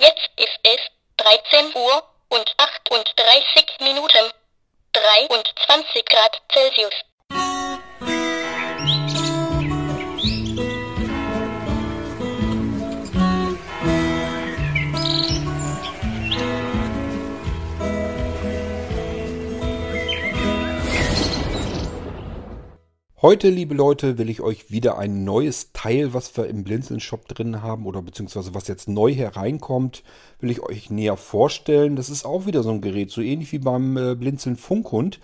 Jetzt ist es 13 Uhr und 38 Minuten. 23 Grad Celsius. Heute, liebe Leute, will ich euch wieder ein neues Teil, was wir im Blinzeln-Shop drin haben oder beziehungsweise was jetzt neu hereinkommt, will ich euch näher vorstellen. Das ist auch wieder so ein Gerät, so ähnlich wie beim äh, Blinzeln Funkhund.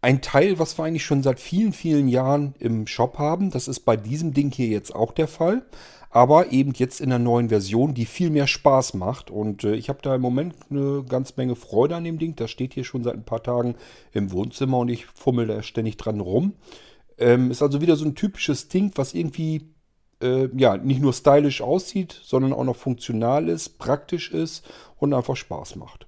Ein Teil, was wir eigentlich schon seit vielen, vielen Jahren im Shop haben. Das ist bei diesem Ding hier jetzt auch der Fall. Aber eben jetzt in der neuen Version, die viel mehr Spaß macht. Und äh, ich habe da im Moment eine ganz Menge Freude an dem Ding. Das steht hier schon seit ein paar Tagen im Wohnzimmer und ich fummel da ständig dran rum. Ähm, ist also wieder so ein typisches Ding, was irgendwie äh, ja nicht nur stylisch aussieht, sondern auch noch funktional ist, praktisch ist und einfach Spaß macht.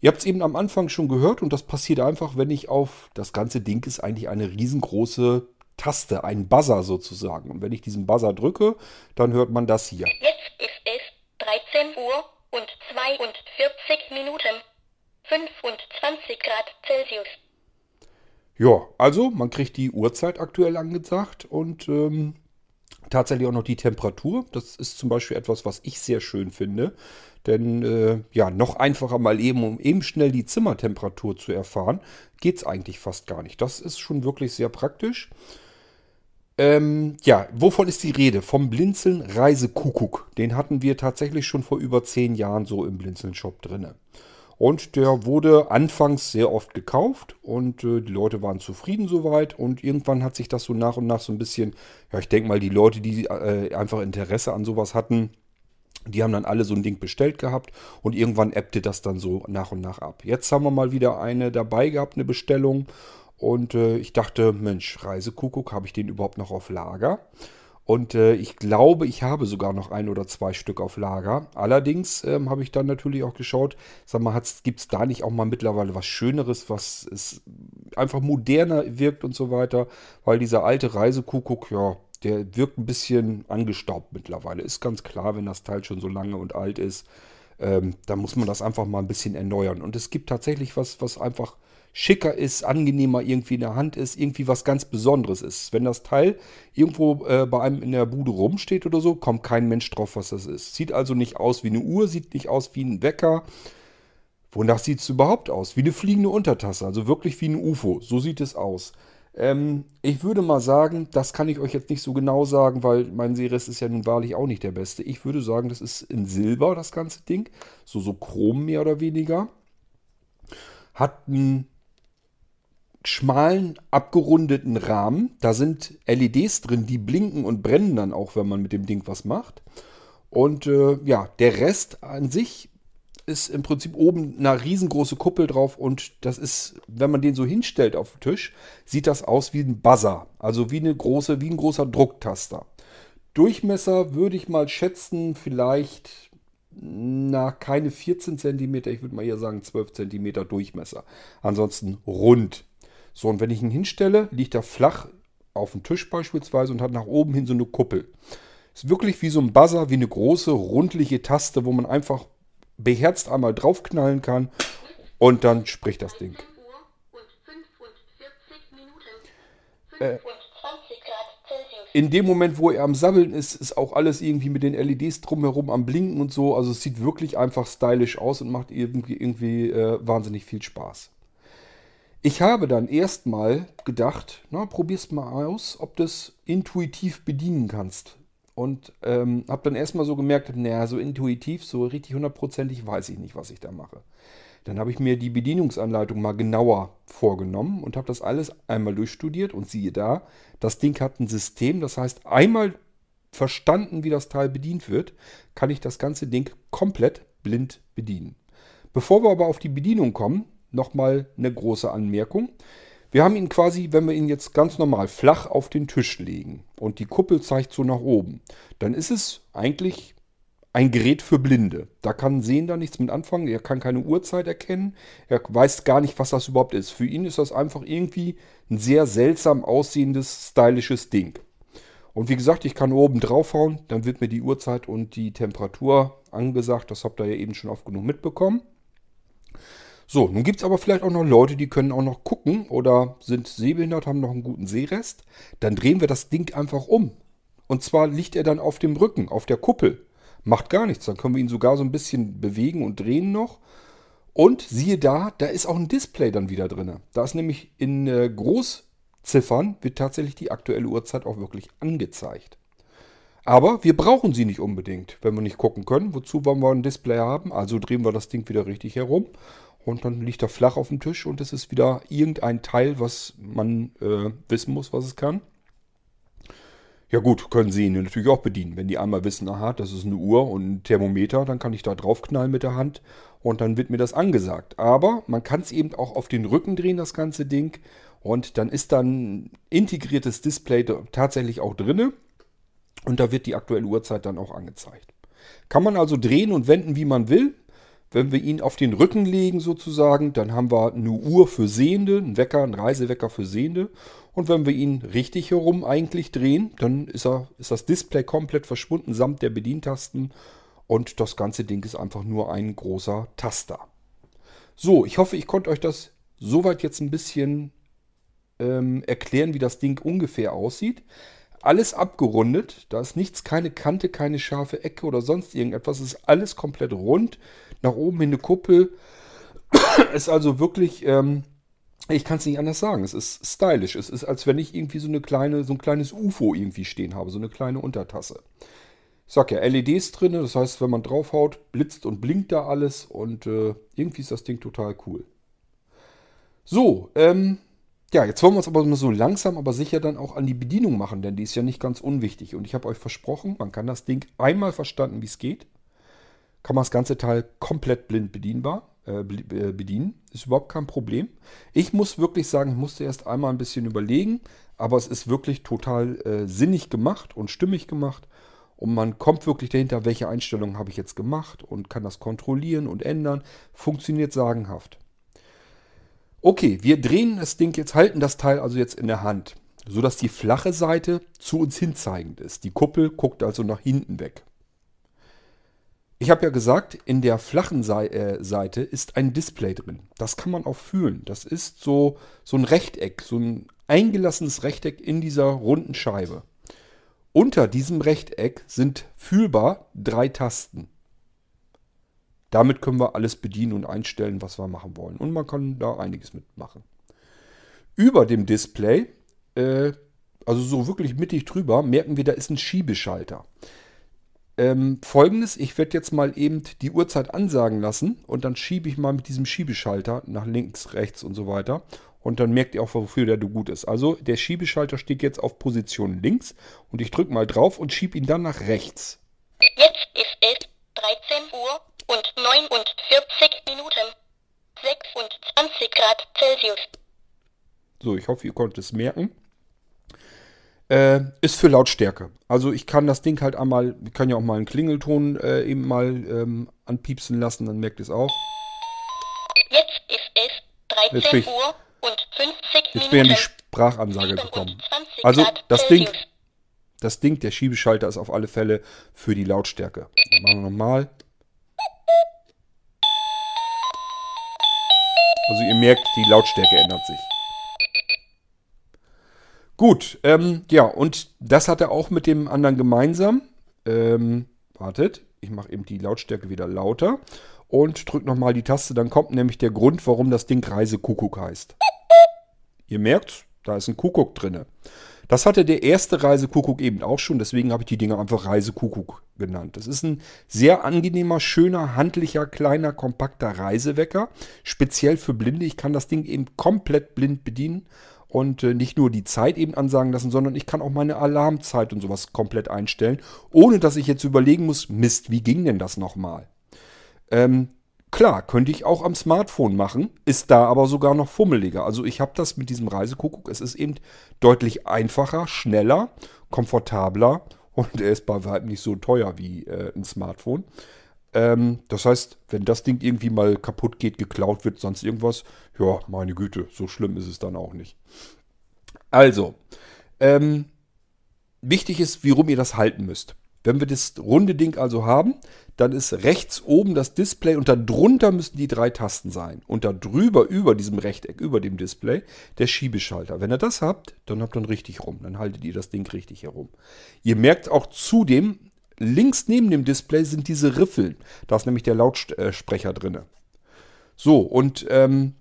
Ihr habt es eben am Anfang schon gehört und das passiert einfach, wenn ich auf das ganze Ding ist eigentlich eine riesengroße Taste, ein Buzzer sozusagen. Und wenn ich diesen Buzzer drücke, dann hört man das hier. Jetzt ist es 13 Uhr und 42 Minuten. 25 Grad Celsius. Ja, also man kriegt die Uhrzeit aktuell angesagt und ähm, tatsächlich auch noch die Temperatur. Das ist zum Beispiel etwas, was ich sehr schön finde. Denn äh, ja, noch einfacher mal eben, um eben schnell die Zimmertemperatur zu erfahren, geht es eigentlich fast gar nicht. Das ist schon wirklich sehr praktisch. Ähm, ja, wovon ist die Rede? Vom Blinzeln Reisekuckuck. Den hatten wir tatsächlich schon vor über zehn Jahren so im Blinzeln-Shop drinne. Und der wurde anfangs sehr oft gekauft und äh, die Leute waren zufrieden soweit. Und irgendwann hat sich das so nach und nach so ein bisschen, ja, ich denke mal, die Leute, die äh, einfach Interesse an sowas hatten, die haben dann alle so ein Ding bestellt gehabt und irgendwann ebbte das dann so nach und nach ab. Jetzt haben wir mal wieder eine dabei gehabt, eine Bestellung. Und äh, ich dachte, Mensch, Reisekuckuck, habe ich den überhaupt noch auf Lager? Und äh, ich glaube, ich habe sogar noch ein oder zwei Stück auf Lager. Allerdings ähm, habe ich dann natürlich auch geschaut, sag mal, gibt es da nicht auch mal mittlerweile was Schöneres, was es einfach moderner wirkt und so weiter? Weil dieser alte Reisekuckuck, ja, der wirkt ein bisschen angestaubt mittlerweile. Ist ganz klar, wenn das Teil schon so lange und alt ist, ähm, dann muss man das einfach mal ein bisschen erneuern. Und es gibt tatsächlich was, was einfach schicker ist, angenehmer irgendwie in der Hand ist, irgendwie was ganz Besonderes ist. Wenn das Teil irgendwo äh, bei einem in der Bude rumsteht oder so, kommt kein Mensch drauf, was das ist. Sieht also nicht aus wie eine Uhr, sieht nicht aus wie ein Wecker. Wonach sieht es überhaupt aus? Wie eine fliegende Untertasse, also wirklich wie ein UFO. So sieht es aus. Ähm, ich würde mal sagen, das kann ich euch jetzt nicht so genau sagen, weil mein Series ist ja nun wahrlich auch nicht der beste. Ich würde sagen, das ist in Silber, das ganze Ding. So, so chrom mehr oder weniger. Hat einen schmalen, abgerundeten Rahmen. Da sind LEDs drin, die blinken und brennen dann auch, wenn man mit dem Ding was macht. Und äh, ja, der Rest an sich ist im Prinzip oben eine riesengroße Kuppel drauf und das ist, wenn man den so hinstellt auf den Tisch, sieht das aus wie ein Buzzer. Also wie eine große, wie ein großer Drucktaster. Durchmesser würde ich mal schätzen, vielleicht na, keine 14 cm, ich würde mal eher sagen 12 cm Durchmesser. Ansonsten rund. So, und wenn ich ihn hinstelle, liegt er flach auf dem Tisch beispielsweise und hat nach oben hin so eine Kuppel. Ist wirklich wie so ein Buzzer, wie eine große, rundliche Taste, wo man einfach beherzt einmal draufknallen kann und dann spricht das Ding. Äh, in dem Moment, wo er am Sabbeln ist, ist auch alles irgendwie mit den LEDs drumherum am Blinken und so. Also es sieht wirklich einfach stylisch aus und macht irgendwie, irgendwie äh, wahnsinnig viel Spaß. Ich habe dann erstmal gedacht, na, probier's mal aus, ob du es intuitiv bedienen kannst. Und ähm, habe dann erstmal so gemerkt, naja, so intuitiv, so richtig hundertprozentig weiß ich nicht, was ich da mache. Dann habe ich mir die Bedienungsanleitung mal genauer vorgenommen und habe das alles einmal durchstudiert und siehe da, das Ding hat ein System, das heißt einmal verstanden, wie das Teil bedient wird, kann ich das ganze Ding komplett blind bedienen. Bevor wir aber auf die Bedienung kommen, nochmal eine große Anmerkung. Wir haben ihn quasi, wenn wir ihn jetzt ganz normal flach auf den Tisch legen und die Kuppel zeigt so nach oben, dann ist es eigentlich ein Gerät für Blinde. Da kann Sehender nichts mit anfangen. Er kann keine Uhrzeit erkennen. Er weiß gar nicht, was das überhaupt ist. Für ihn ist das einfach irgendwie ein sehr seltsam aussehendes, stylisches Ding. Und wie gesagt, ich kann oben draufhauen, dann wird mir die Uhrzeit und die Temperatur angesagt. Das habt ihr ja eben schon oft genug mitbekommen. So, nun gibt es aber vielleicht auch noch Leute, die können auch noch gucken oder sind sehbehindert, haben noch einen guten Sehrest. Dann drehen wir das Ding einfach um. Und zwar liegt er dann auf dem Rücken, auf der Kuppel. Macht gar nichts. Dann können wir ihn sogar so ein bisschen bewegen und drehen noch. Und siehe da, da ist auch ein Display dann wieder drin. Da ist nämlich in äh, Großziffern wird tatsächlich die aktuelle Uhrzeit auch wirklich angezeigt. Aber wir brauchen sie nicht unbedingt, wenn wir nicht gucken können. Wozu wollen wir ein Display haben? Also drehen wir das Ding wieder richtig herum und dann liegt er flach auf dem Tisch und es ist wieder irgendein Teil, was man äh, wissen muss, was es kann. Ja gut, können Sie ihn natürlich auch bedienen. Wenn die einmal wissen, aha, das ist eine Uhr und ein Thermometer, dann kann ich da draufknallen mit der Hand und dann wird mir das angesagt. Aber man kann es eben auch auf den Rücken drehen, das ganze Ding. Und dann ist dann integriertes Display tatsächlich auch drinne. Und da wird die aktuelle Uhrzeit dann auch angezeigt. Kann man also drehen und wenden, wie man will. Wenn wir ihn auf den Rücken legen sozusagen, dann haben wir eine Uhr für Sehende, einen Wecker, einen Reisewecker für Sehende. Und wenn wir ihn richtig herum eigentlich drehen, dann ist, er, ist das Display komplett verschwunden samt der Bedientasten. Und das ganze Ding ist einfach nur ein großer Taster. So, ich hoffe, ich konnte euch das soweit jetzt ein bisschen ähm, erklären, wie das Ding ungefähr aussieht. Alles abgerundet, da ist nichts, keine Kante, keine scharfe Ecke oder sonst irgendetwas. Es ist alles komplett rund nach oben hin eine Kuppel. ist also wirklich, ähm, ich kann es nicht anders sagen. Es ist stylisch. Es ist, als wenn ich irgendwie so eine kleine, so ein kleines UFO irgendwie stehen habe, so eine kleine Untertasse. Ich sag ja, LEDs drin, das heißt, wenn man draufhaut, blitzt und blinkt da alles und äh, irgendwie ist das Ding total cool. So, ähm, ja, jetzt wollen wir uns aber so langsam, aber sicher dann auch an die Bedienung machen, denn die ist ja nicht ganz unwichtig. Und ich habe euch versprochen, man kann das Ding einmal verstanden, wie es geht kann man das ganze Teil komplett blind bedienbar äh, äh, bedienen. Ist überhaupt kein Problem. Ich muss wirklich sagen, ich musste erst einmal ein bisschen überlegen, aber es ist wirklich total äh, sinnig gemacht und stimmig gemacht. Und man kommt wirklich dahinter, welche Einstellungen habe ich jetzt gemacht und kann das kontrollieren und ändern. Funktioniert sagenhaft. Okay, wir drehen das Ding jetzt, halten das Teil also jetzt in der Hand, sodass die flache Seite zu uns hinzeigend ist. Die Kuppel guckt also nach hinten weg. Ich habe ja gesagt, in der flachen äh, Seite ist ein Display drin. Das kann man auch fühlen. Das ist so, so ein Rechteck, so ein eingelassenes Rechteck in dieser runden Scheibe. Unter diesem Rechteck sind fühlbar drei Tasten. Damit können wir alles bedienen und einstellen, was wir machen wollen. Und man kann da einiges mitmachen. Über dem Display, äh, also so wirklich mittig drüber, merken wir, da ist ein Schiebeschalter ähm, folgendes, ich werde jetzt mal eben die Uhrzeit ansagen lassen und dann schiebe ich mal mit diesem Schiebeschalter nach links, rechts und so weiter. Und dann merkt ihr auch, wofür der gut ist. Also der Schiebeschalter steht jetzt auf Position links und ich drücke mal drauf und schiebe ihn dann nach rechts. Jetzt ist es 13 Uhr und 49 Minuten. 26 Grad Celsius. So, ich hoffe, ihr konntet es merken. Äh, ist für Lautstärke. Also ich kann das Ding halt einmal, ich kann ja auch mal einen Klingelton äh, eben mal ähm, anpiepsen lassen, dann merkt es auch. Jetzt ist es 13 ich, Uhr und 50 Jetzt wäre die Sprachansage gekommen. Also das Ding, das Ding, der Schiebeschalter ist auf alle Fälle für die Lautstärke. Dann machen wir nochmal. Also ihr merkt, die Lautstärke ändert sich. Gut, ähm, ja, und das hat er auch mit dem anderen gemeinsam. Ähm, wartet, ich mache eben die Lautstärke wieder lauter und drücke nochmal die Taste. Dann kommt nämlich der Grund, warum das Ding Reisekuckuck heißt. Ihr merkt, da ist ein Kuckuck drin. Das hatte der erste Reisekuckuck eben auch schon, deswegen habe ich die Dinger einfach Reisekuckuck genannt. Das ist ein sehr angenehmer, schöner, handlicher, kleiner, kompakter Reisewecker. Speziell für Blinde. Ich kann das Ding eben komplett blind bedienen und äh, nicht nur die Zeit eben ansagen lassen, sondern ich kann auch meine Alarmzeit und sowas komplett einstellen, ohne dass ich jetzt überlegen muss, Mist, wie ging denn das nochmal? Ähm, klar, könnte ich auch am Smartphone machen, ist da aber sogar noch fummeliger. Also ich habe das mit diesem Reisekuckuck, es ist eben deutlich einfacher, schneller, komfortabler und er ist bei weitem nicht so teuer wie äh, ein Smartphone. Ähm, das heißt, wenn das Ding irgendwie mal kaputt geht, geklaut wird, sonst irgendwas, ja, meine Güte, so schlimm ist es dann auch nicht. Also, ähm, wichtig ist, wie rum ihr das halten müsst. Wenn wir das runde Ding also haben, dann ist rechts oben das Display und darunter müssen die drei Tasten sein. Und da drüber, über diesem Rechteck, über dem Display, der Schiebeschalter. Wenn ihr das habt, dann habt ihr ihn richtig rum. Dann haltet ihr das Ding richtig herum. Ihr merkt auch zudem, links neben dem Display sind diese Riffeln. Da ist nämlich der Lautsprecher drin. So, und ähm,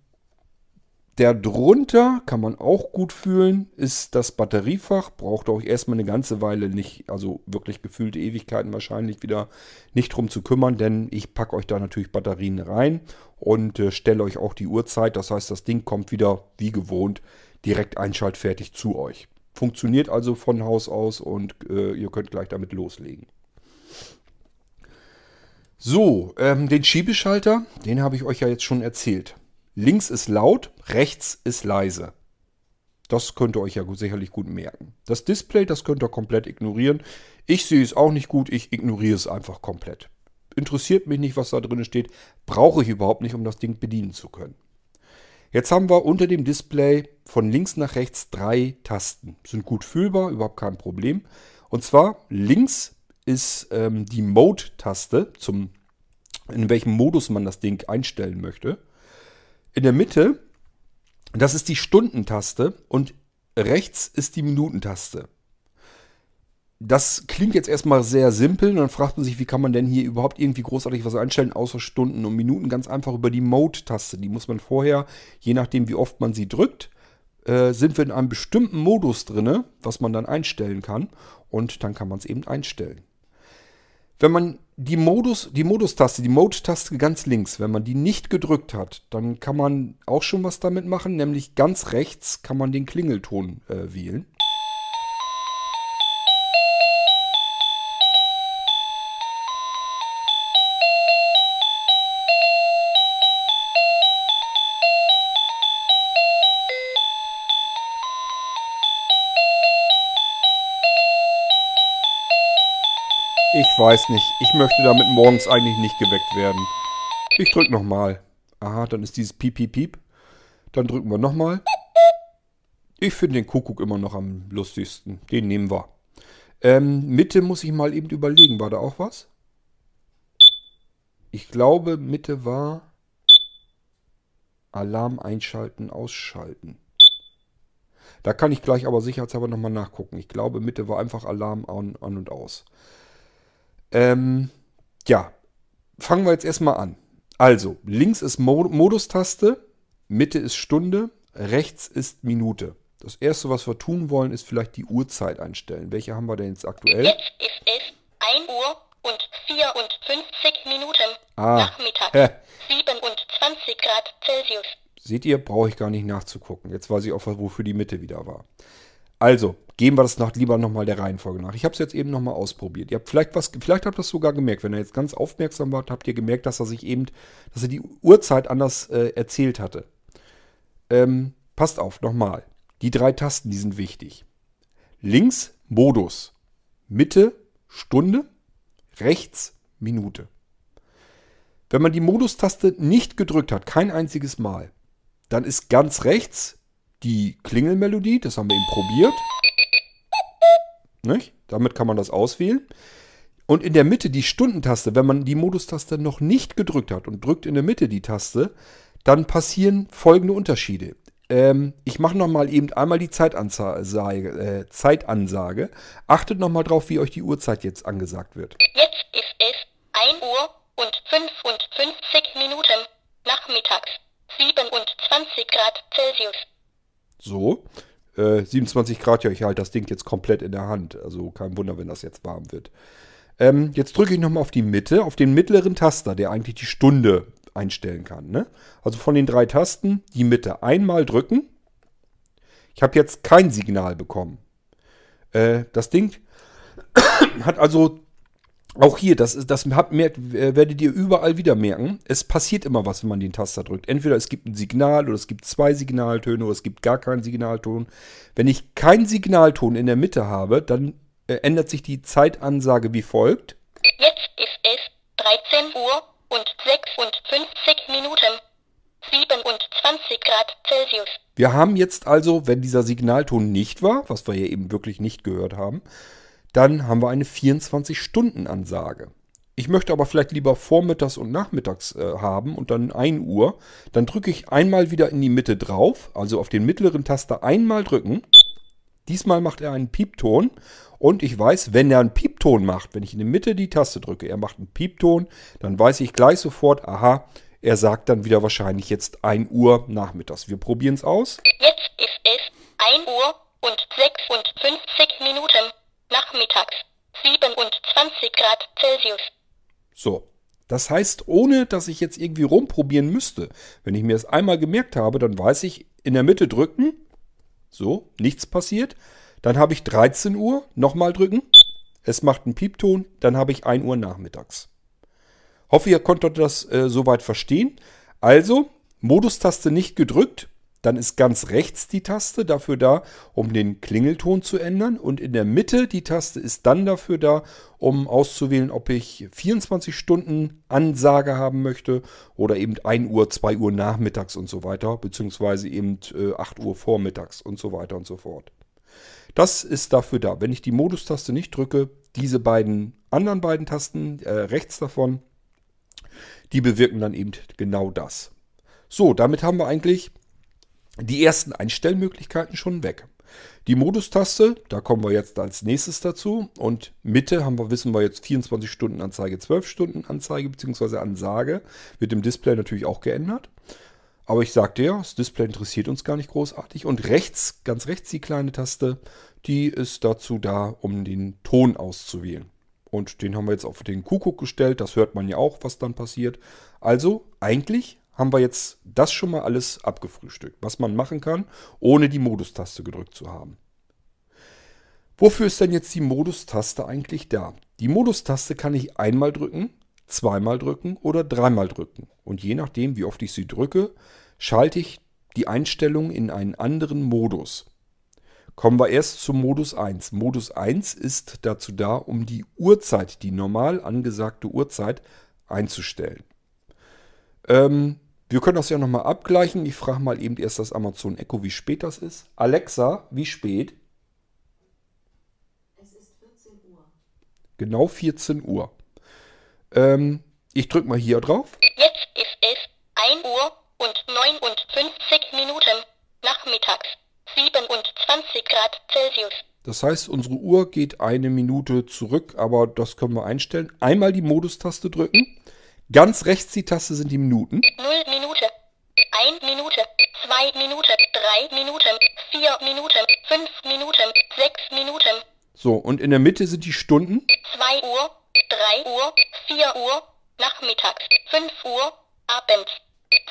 der drunter kann man auch gut fühlen, ist das Batteriefach. Braucht euch erstmal eine ganze Weile nicht, also wirklich gefühlte Ewigkeiten wahrscheinlich wieder nicht drum zu kümmern, denn ich packe euch da natürlich Batterien rein und äh, stelle euch auch die Uhrzeit. Das heißt, das Ding kommt wieder wie gewohnt direkt einschaltfertig zu euch. Funktioniert also von Haus aus und äh, ihr könnt gleich damit loslegen. So, ähm, den Schiebeschalter, den habe ich euch ja jetzt schon erzählt. Links ist laut, rechts ist leise. Das könnt ihr euch ja sicherlich gut merken. Das Display, das könnt ihr komplett ignorieren. Ich sehe es auch nicht gut, ich ignoriere es einfach komplett. Interessiert mich nicht, was da drin steht. Brauche ich überhaupt nicht, um das Ding bedienen zu können. Jetzt haben wir unter dem Display von links nach rechts drei Tasten. Sind gut fühlbar, überhaupt kein Problem. Und zwar links ist ähm, die Mode-Taste, in welchem Modus man das Ding einstellen möchte. In der Mitte, das ist die Stundentaste und rechts ist die Minutentaste. Das klingt jetzt erstmal sehr simpel und dann fragt man sich, wie kann man denn hier überhaupt irgendwie großartig was einstellen, außer Stunden und Minuten, ganz einfach über die Mode-Taste. Die muss man vorher, je nachdem wie oft man sie drückt, äh, sind wir in einem bestimmten Modus drin, was man dann einstellen kann und dann kann man es eben einstellen. Wenn man die Modus, die Modus-Taste, die Mode-Taste ganz links, wenn man die nicht gedrückt hat, dann kann man auch schon was damit machen, nämlich ganz rechts kann man den Klingelton äh, wählen. Weiß nicht. Ich möchte damit morgens eigentlich nicht geweckt werden. Ich drücke nochmal. Aha, dann ist dieses Piep, Piep, Piep. Dann drücken wir nochmal. Ich finde den Kuckuck immer noch am lustigsten. Den nehmen wir. Ähm, Mitte muss ich mal eben überlegen. War da auch was? Ich glaube, Mitte war Alarm einschalten, ausschalten. Da kann ich gleich aber sicherheitshalber nochmal nachgucken. Ich glaube, Mitte war einfach Alarm an, an und aus. Ähm, ja, fangen wir jetzt erstmal an. Also, links ist Mo Modus-Taste, Mitte ist Stunde, rechts ist Minute. Das erste, was wir tun wollen, ist vielleicht die Uhrzeit einstellen. Welche haben wir denn jetzt aktuell? Jetzt ist es 1 Uhr und 54 Minuten. Ah, Nachmittag. hä. 27 Grad Celsius. Seht ihr, brauche ich gar nicht nachzugucken. Jetzt weiß ich auch, wofür die Mitte wieder war. Also, gehen wir das noch, lieber nochmal der Reihenfolge nach. Ich habe es jetzt eben nochmal ausprobiert. Ihr habt vielleicht was, vielleicht habt ihr das sogar gemerkt. Wenn ihr jetzt ganz aufmerksam wart, habt ihr gemerkt, dass er sich eben, dass er die Uhrzeit anders äh, erzählt hatte. Ähm, passt auf, nochmal. Die drei Tasten, die sind wichtig. Links Modus, Mitte Stunde, rechts Minute. Wenn man die Modus-Taste nicht gedrückt hat, kein einziges Mal, dann ist ganz rechts die Klingelmelodie, das haben wir eben probiert. Nicht? Damit kann man das auswählen. Und in der Mitte die Stundentaste, wenn man die Modustaste noch nicht gedrückt hat und drückt in der Mitte die Taste, dann passieren folgende Unterschiede. Ähm, ich mache nochmal eben einmal die Zeitansage, äh, Zeitansage. Achtet nochmal drauf, wie euch die Uhrzeit jetzt angesagt wird. Jetzt ist es 1 Uhr und 55 Minuten. Nachmittags. 27 Grad Celsius. So. Äh, 27 Grad, ja, ich halte das Ding jetzt komplett in der Hand. Also kein Wunder, wenn das jetzt warm wird. Ähm, jetzt drücke ich nochmal auf die Mitte, auf den mittleren Taster, der eigentlich die Stunde einstellen kann. Ne? Also von den drei Tasten die Mitte einmal drücken. Ich habe jetzt kein Signal bekommen. Äh, das Ding hat also auch hier, das, das hat, merkt, werdet ihr überall wieder merken, es passiert immer was, wenn man den Taster drückt. Entweder es gibt ein Signal oder es gibt zwei Signaltöne oder es gibt gar keinen Signalton. Wenn ich keinen Signalton in der Mitte habe, dann äh, ändert sich die Zeitansage wie folgt. Jetzt ist es 13 Uhr und 56 Minuten. 27 Grad Celsius. Wir haben jetzt also, wenn dieser Signalton nicht war, was wir ja eben wirklich nicht gehört haben, dann haben wir eine 24-Stunden-Ansage. Ich möchte aber vielleicht lieber vormittags und nachmittags äh, haben und dann 1 Uhr. Dann drücke ich einmal wieder in die Mitte drauf, also auf den mittleren Taster einmal drücken. Diesmal macht er einen Piepton und ich weiß, wenn er einen Piepton macht, wenn ich in der Mitte die Taste drücke, er macht einen Piepton, dann weiß ich gleich sofort, aha, er sagt dann wieder wahrscheinlich jetzt 1 Uhr nachmittags. Wir probieren es aus. Jetzt ist es 1 Uhr und 56 Minuten nachmittags. 27 Grad Celsius. So. Das heißt, ohne dass ich jetzt irgendwie rumprobieren müsste, wenn ich mir das einmal gemerkt habe, dann weiß ich, in der Mitte drücken. So, nichts passiert. Dann habe ich 13 Uhr, nochmal drücken. Es macht einen Piepton, dann habe ich 1 Uhr nachmittags. Hoffe, ihr konntet das äh, soweit verstehen. Also, Modustaste nicht gedrückt, dann ist ganz rechts die Taste dafür da, um den Klingelton zu ändern. Und in der Mitte die Taste ist dann dafür da, um auszuwählen, ob ich 24 Stunden Ansage haben möchte oder eben 1 Uhr, 2 Uhr nachmittags und so weiter, beziehungsweise eben äh, 8 Uhr vormittags und so weiter und so fort. Das ist dafür da. Wenn ich die Modustaste nicht drücke, diese beiden anderen beiden Tasten äh, rechts davon, die bewirken dann eben genau das. So, damit haben wir eigentlich die ersten Einstellmöglichkeiten schon weg. Die Modustaste, da kommen wir jetzt als nächstes dazu. Und Mitte haben wir, wissen wir jetzt 24 Stunden Anzeige, 12 Stunden Anzeige bzw. Ansage. Wird im Display natürlich auch geändert. Aber ich sagte ja, das Display interessiert uns gar nicht großartig. Und rechts, ganz rechts die kleine Taste, die ist dazu da, um den Ton auszuwählen. Und den haben wir jetzt auf den Kuckuck gestellt. Das hört man ja auch, was dann passiert. Also eigentlich haben wir jetzt das schon mal alles abgefrühstückt, was man machen kann, ohne die Modustaste gedrückt zu haben. Wofür ist denn jetzt die Modustaste eigentlich da? Die Modustaste kann ich einmal drücken, zweimal drücken oder dreimal drücken. Und je nachdem, wie oft ich sie drücke, schalte ich die Einstellung in einen anderen Modus. Kommen wir erst zum Modus 1. Modus 1 ist dazu da, um die Uhrzeit, die normal angesagte Uhrzeit einzustellen. Ähm, wir können das ja nochmal abgleichen. Ich frage mal eben erst das Amazon Echo, wie spät das ist. Alexa, wie spät? Es ist 14 Uhr. Genau 14 Uhr. Ähm, ich drücke mal hier drauf. Jetzt ist es 1 Uhr und 59 Minuten nachmittags. 27 Grad Celsius. Das heißt, unsere Uhr geht eine Minute zurück, aber das können wir einstellen. Einmal die Modustaste drücken. Ganz rechts die Taste sind die Minuten. 0 Minute. 1 Minute. 2 Minuten. 3 Minuten. 4 Minuten. 5 Minuten. 6 Minuten. So, und in der Mitte sind die Stunden. 2 Uhr. 3 Uhr. 4 Uhr. Nachmittags. 5 Uhr. Abends.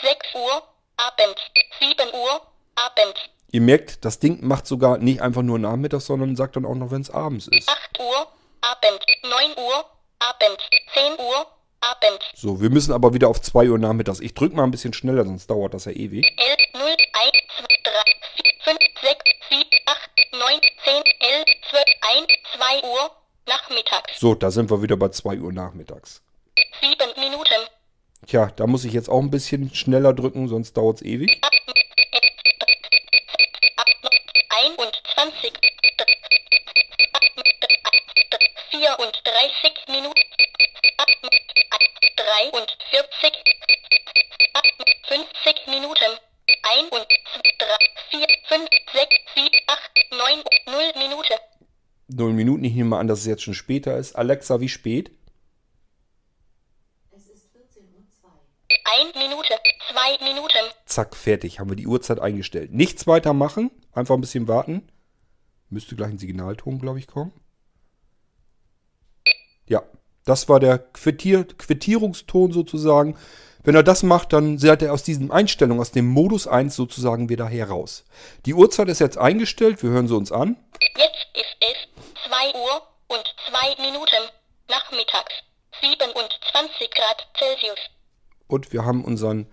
6 Uhr. Abends. 7 Uhr. Abends. Ihr merkt, das Ding macht sogar nicht einfach nur nachmittags, sondern sagt dann auch noch, wenn es abends ist. 8 Uhr. Abend. 9 Uhr. Abend. 10 Uhr. Abend. So, wir müssen aber wieder auf 2 Uhr nachmittags. Ich drücke mal ein bisschen schneller, sonst dauert das ja ewig. 11, 0, 1, 2, 3, 4, 5, 6, 7, 8, 9, 10, 11, 12, 1, 2 Uhr. Nachmittags. So, da sind wir wieder bei 2 Uhr nachmittags. 7 Minuten. Tja, da muss ich jetzt auch ein bisschen schneller drücken, sonst dauert es ewig. Minuten, ich nehme mal an, dass es jetzt schon später ist. Alexa, wie spät? Es ist 14 Uhr 2. 1 Minute, 2 Minuten. Zack, fertig. Haben wir die Uhrzeit eingestellt. Nichts weiter machen. Einfach ein bisschen warten. Müsste gleich ein Signalton, glaube ich, kommen. Ja, das war der Quittier Quittierungston sozusagen. Wenn er das macht, dann seid ihr aus diesen Einstellungen, aus dem Modus 1 sozusagen wieder heraus. Die Uhrzeit ist jetzt eingestellt. Wir hören sie uns an. Jetzt ist es 2 Uhr und 2 Minuten. Nachmittags. 27 Grad Celsius. Und wir haben unseren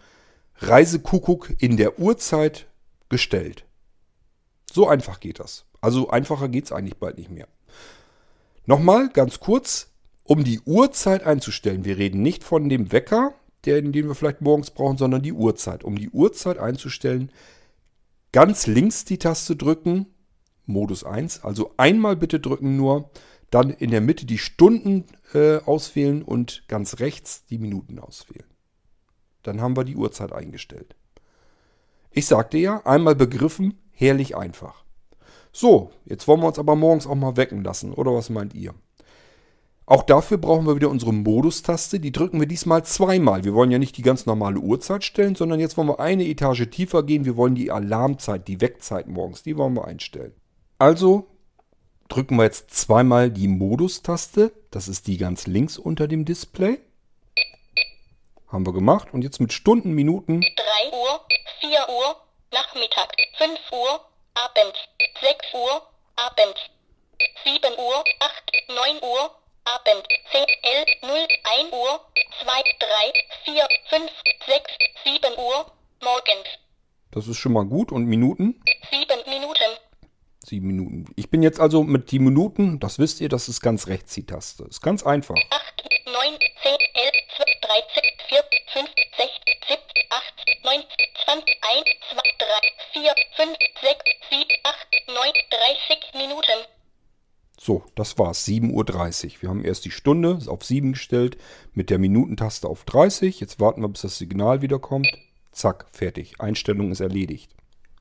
Reisekuckuck in der Uhrzeit gestellt. So einfach geht das. Also einfacher geht es eigentlich bald nicht mehr. Nochmal ganz kurz, um die Uhrzeit einzustellen. Wir reden nicht von dem Wecker. den, den wir vielleicht morgens brauchen, sondern die Uhrzeit. Um die Uhrzeit einzustellen, ganz links die Taste drücken, Modus 1, also einmal bitte drücken nur, dann in der Mitte die Stunden äh, auswählen und ganz rechts die Minuten auswählen. Dann haben wir die Uhrzeit eingestellt. Ich sagte ja, einmal begriffen, herrlich einfach. So, jetzt wollen wir uns aber morgens auch mal wecken lassen, oder was meint ihr? Auch dafür brauchen wir wieder unsere Modus-Taste. Die drücken wir diesmal zweimal. Wir wollen ja nicht die ganz normale Uhrzeit stellen, sondern jetzt wollen wir eine Etage tiefer gehen. Wir wollen die Alarmzeit, die Wegzeit morgens, die wollen wir einstellen. Also drücken wir jetzt zweimal die Modus-Taste. Das ist die ganz links unter dem Display. Haben wir gemacht. Und jetzt mit Stunden, Minuten. 3 Uhr, 4 Uhr, Nachmittag, 5 Uhr, abends, 6 Uhr, abends, 7 Uhr, 8, 9 Uhr, abends, 10, 11, 0, 1 Uhr, 2, 3, 4, 5, 6, 7 Uhr, morgens, Das ist schon mal gut. Und Minuten? 7 Minuten, Sieben Minuten. Ich bin jetzt also mit die Minuten, das wisst ihr, das ist ganz rechts die Taste. Ist ganz einfach. 8, 9, 10, 11, 12, 13, 14, 15, 16, 17, 18, 19, 20, 1, 2, 3, 4, 5, 6, 7, 8, 9, 30 Minuten. So, das war's. 7.30 Uhr. Wir haben erst die Stunde auf 7 gestellt, mit der Minutentaste auf 30. Jetzt warten wir, bis das Signal wieder kommt. Zack, fertig. Einstellung ist erledigt.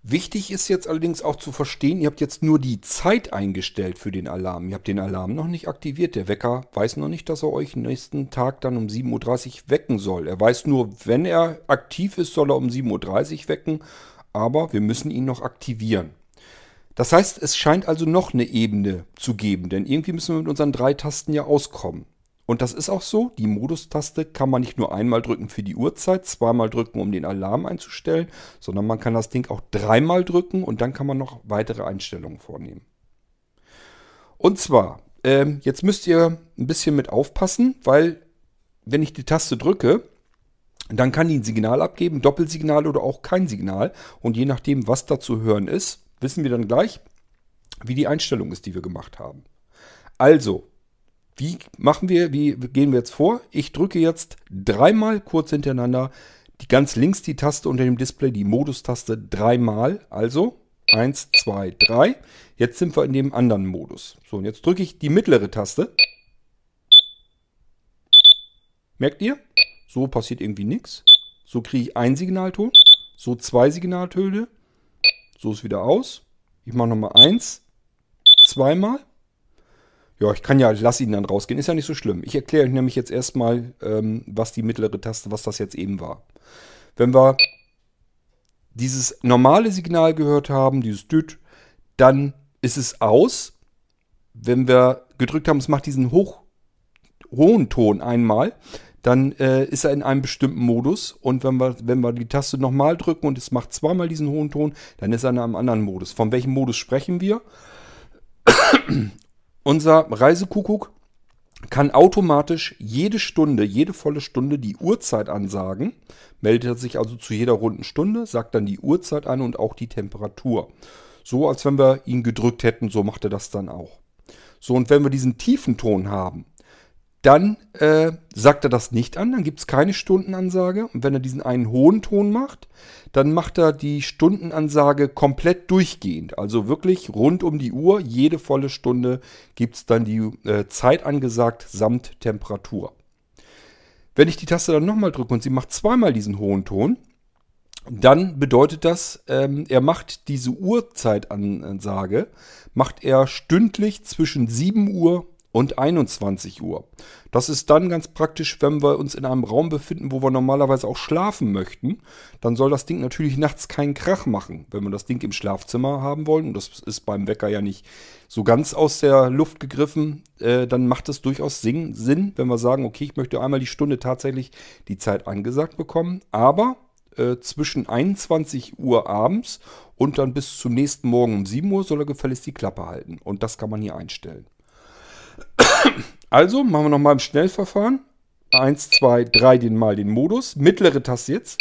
Wichtig ist jetzt allerdings auch zu verstehen, ihr habt jetzt nur die Zeit eingestellt für den Alarm. Ihr habt den Alarm noch nicht aktiviert. Der Wecker weiß noch nicht, dass er euch nächsten Tag dann um 7.30 Uhr wecken soll. Er weiß nur, wenn er aktiv ist, soll er um 7.30 Uhr wecken. Aber wir müssen ihn noch aktivieren. Das heißt, es scheint also noch eine Ebene zu geben, denn irgendwie müssen wir mit unseren drei Tasten ja auskommen. Und das ist auch so, die Modus-Taste kann man nicht nur einmal drücken für die Uhrzeit, zweimal drücken, um den Alarm einzustellen, sondern man kann das Ding auch dreimal drücken und dann kann man noch weitere Einstellungen vornehmen. Und zwar, ähm, jetzt müsst ihr ein bisschen mit aufpassen, weil wenn ich die Taste drücke, dann kann die ein Signal abgeben, Doppelsignal oder auch kein Signal. Und je nachdem, was da zu hören ist, wissen wir dann gleich, wie die Einstellung ist, die wir gemacht haben. Also, wie machen wir, wie gehen wir jetzt vor? Ich drücke jetzt dreimal kurz hintereinander die ganz links die Taste unter dem Display, die Modus-Taste dreimal. Also 1, 2, 3. Jetzt sind wir in dem anderen Modus. So, und jetzt drücke ich die mittlere Taste. Merkt ihr? So passiert irgendwie nichts. So kriege ich einen Signalton. So zwei Signaltöne. So ist wieder aus. Ich mache nochmal eins. Zweimal. Ja, ich kann ja, ich lasse ihn dann rausgehen. Ist ja nicht so schlimm. Ich erkläre euch nämlich jetzt erstmal, ähm, was die mittlere Taste, was das jetzt eben war. Wenn wir dieses normale Signal gehört haben, dieses Düt, dann ist es aus. Wenn wir gedrückt haben, es macht diesen hoch, hohen Ton einmal, dann äh, ist er in einem bestimmten Modus. Und wenn wir, wenn wir die Taste nochmal drücken und es macht zweimal diesen hohen Ton, dann ist er in einem anderen Modus. Von welchem Modus sprechen wir? Unser Reisekuckuck kann automatisch jede Stunde, jede volle Stunde die Uhrzeit ansagen. Meldet sich also zu jeder runden Stunde, sagt dann die Uhrzeit an und auch die Temperatur. So als wenn wir ihn gedrückt hätten, so macht er das dann auch. So, und wenn wir diesen tiefen Ton haben, dann äh, sagt er das nicht an, dann gibt es keine Stundenansage. Und wenn er diesen einen hohen Ton macht, dann macht er die Stundenansage komplett durchgehend. Also wirklich rund um die Uhr, jede volle Stunde gibt es dann die äh, Zeit angesagt samt Temperatur. Wenn ich die Taste dann nochmal drücke und sie macht zweimal diesen hohen Ton, dann bedeutet das, ähm, er macht diese Uhrzeitansage, macht er stündlich zwischen 7 Uhr und 21 Uhr. Das ist dann ganz praktisch, wenn wir uns in einem Raum befinden, wo wir normalerweise auch schlafen möchten. Dann soll das Ding natürlich nachts keinen Krach machen. Wenn wir das Ding im Schlafzimmer haben wollen, und das ist beim Wecker ja nicht so ganz aus der Luft gegriffen, äh, dann macht es durchaus Sinn, wenn wir sagen, okay, ich möchte einmal die Stunde tatsächlich die Zeit angesagt bekommen, aber äh, zwischen 21 Uhr abends und dann bis zum nächsten Morgen um 7 Uhr soll er gefälligst die Klappe halten. Und das kann man hier einstellen. Also machen wir nochmal im Schnellverfahren. 1, 2, 3 den mal den Modus. Mittlere Taste jetzt.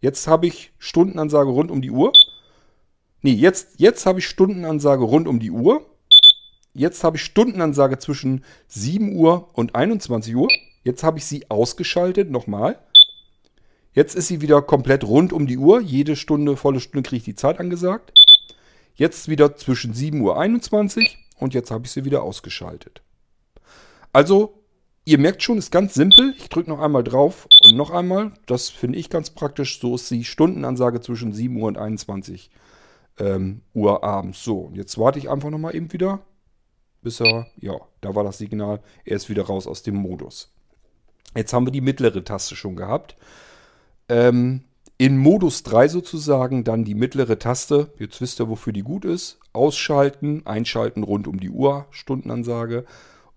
Jetzt habe ich Stundenansage rund um die Uhr. Nee, jetzt, jetzt habe ich Stundenansage rund um die Uhr. Jetzt habe ich Stundenansage zwischen 7 Uhr und 21 Uhr. Jetzt habe ich sie ausgeschaltet. Nochmal. Jetzt ist sie wieder komplett rund um die Uhr. Jede Stunde, volle Stunde kriege ich die Zeit angesagt. Jetzt wieder zwischen 7.21 Uhr und jetzt habe ich sie wieder ausgeschaltet. Also, ihr merkt schon, ist ganz simpel. Ich drücke noch einmal drauf und noch einmal. Das finde ich ganz praktisch. So ist die Stundenansage zwischen 7 Uhr und 21 ähm, Uhr abends. So, und jetzt warte ich einfach nochmal eben wieder, bis er, ja, da war das Signal, er ist wieder raus aus dem Modus. Jetzt haben wir die mittlere Taste schon gehabt. Ähm, in Modus 3 sozusagen dann die mittlere Taste. Jetzt wisst ihr, wofür die gut ist. Ausschalten, einschalten rund um die Uhr, Stundenansage.